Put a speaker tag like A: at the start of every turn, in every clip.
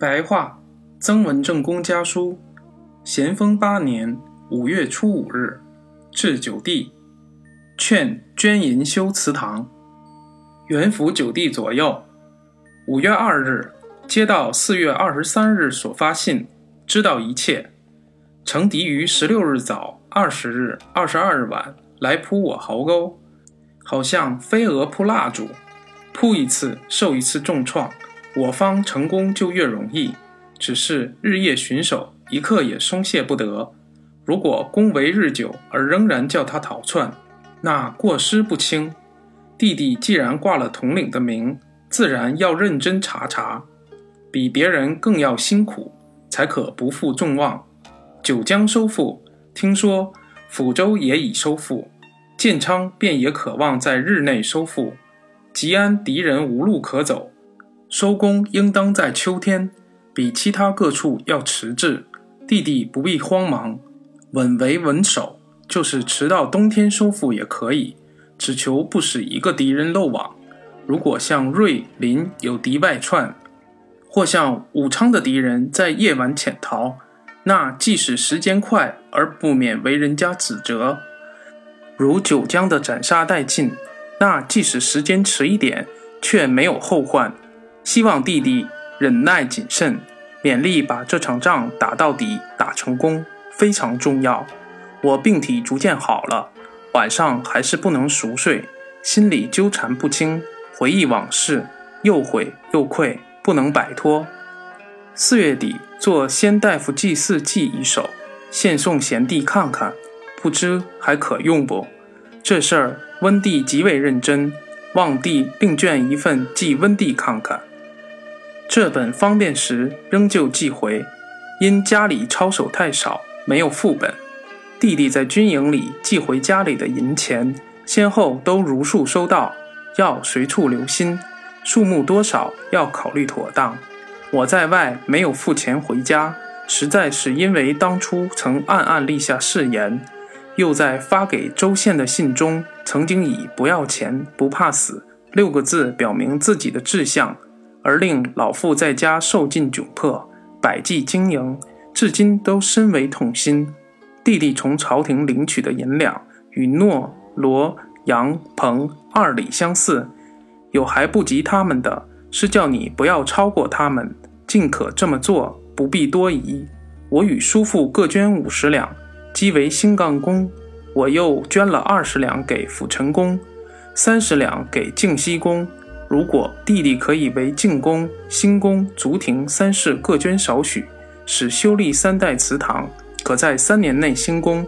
A: 白话，曾文正公家书，咸丰八年五月初五日，至九弟，劝捐银修祠堂。元符九弟左右。五月二日，接到四月二十三日所发信，知道一切。乘敌于十六日早、二十日、二十二日晚来扑我壕沟，好像飞蛾扑蜡烛，扑一次受一次重创。我方成功就越容易，只是日夜巡守，一刻也松懈不得。如果攻围日久而仍然叫他逃窜，那过失不轻。弟弟既然挂了统领的名，自然要认真查查，比别人更要辛苦，才可不负众望。九江收复，听说抚州也已收复，建昌便也渴望在日内收复。吉安敌人无路可走。收工应当在秋天，比其他各处要迟滞。弟弟不必慌忙，稳为稳守，就是迟到冬天收复也可以，只求不使一个敌人漏网。如果像瑞林有敌外窜，或像武昌的敌人在夜晚潜逃，那即使时间快而不免为人家指责；如九江的斩杀殆尽，那即使时间迟一点，却没有后患。希望弟弟忍耐谨慎，勉力把这场仗打到底，打成功，非常重要。我病体逐渐好了，晚上还是不能熟睡，心里纠缠不清，回忆往事，又悔又愧，不能摆脱。四月底做先大夫祭祀记一首，献送贤弟看看，不知还可用不？这事儿温帝极为认真，望帝另卷一份寄温帝看看。这本方便时仍旧寄回，因家里抄手太少，没有副本。弟弟在军营里寄回家里的银钱，先后都如数收到，要随处留心，数目多少要考虑妥当。我在外没有付钱回家，实在是因为当初曾暗暗立下誓言，又在发给州县的信中曾经以“不要钱，不怕死”六个字表明自己的志向。而令老父在家受尽窘迫，百计经营，至今都深为痛心。弟弟从朝廷领取的银两与诺、罗、杨、彭二礼相似，有还不及他们的，是叫你不要超过他们，尽可这么做，不必多疑。我与叔父各捐五十两，积为新杠公。我又捐了二十两给辅臣公，三十两给靖西公。如果弟弟可以为进宫、新宫、足庭三事各捐少许，使修立三代祠堂，可在三年内兴功，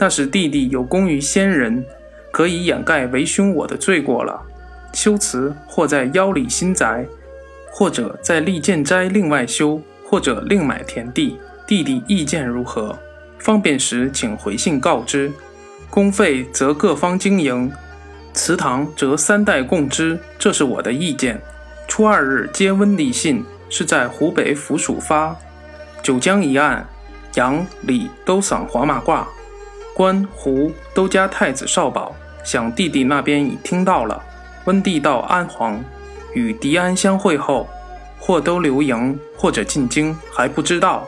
A: 那是弟弟有功于先人，可以掩盖为兄我的罪过了。修祠或在腰里新宅，或者在利剑斋另外修，或者另买田地，弟弟意见如何？方便时请回信告知。公费则各方经营。祠堂则三代共支，这是我的意见。初二日接温帝信，是在湖北府署发。九江一案，杨、李都赏黄马褂，关、胡都加太子少保。想弟弟那边已听到了。温帝到安皇，与狄安相会后，或都留营，或者进京，还不知道。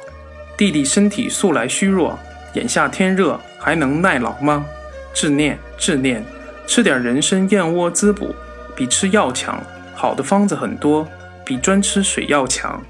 A: 弟弟身体素来虚弱，眼下天热，还能耐劳吗？治念，治念。吃点人参燕窝滋补，比吃药强。好的方子很多，比专吃水药强。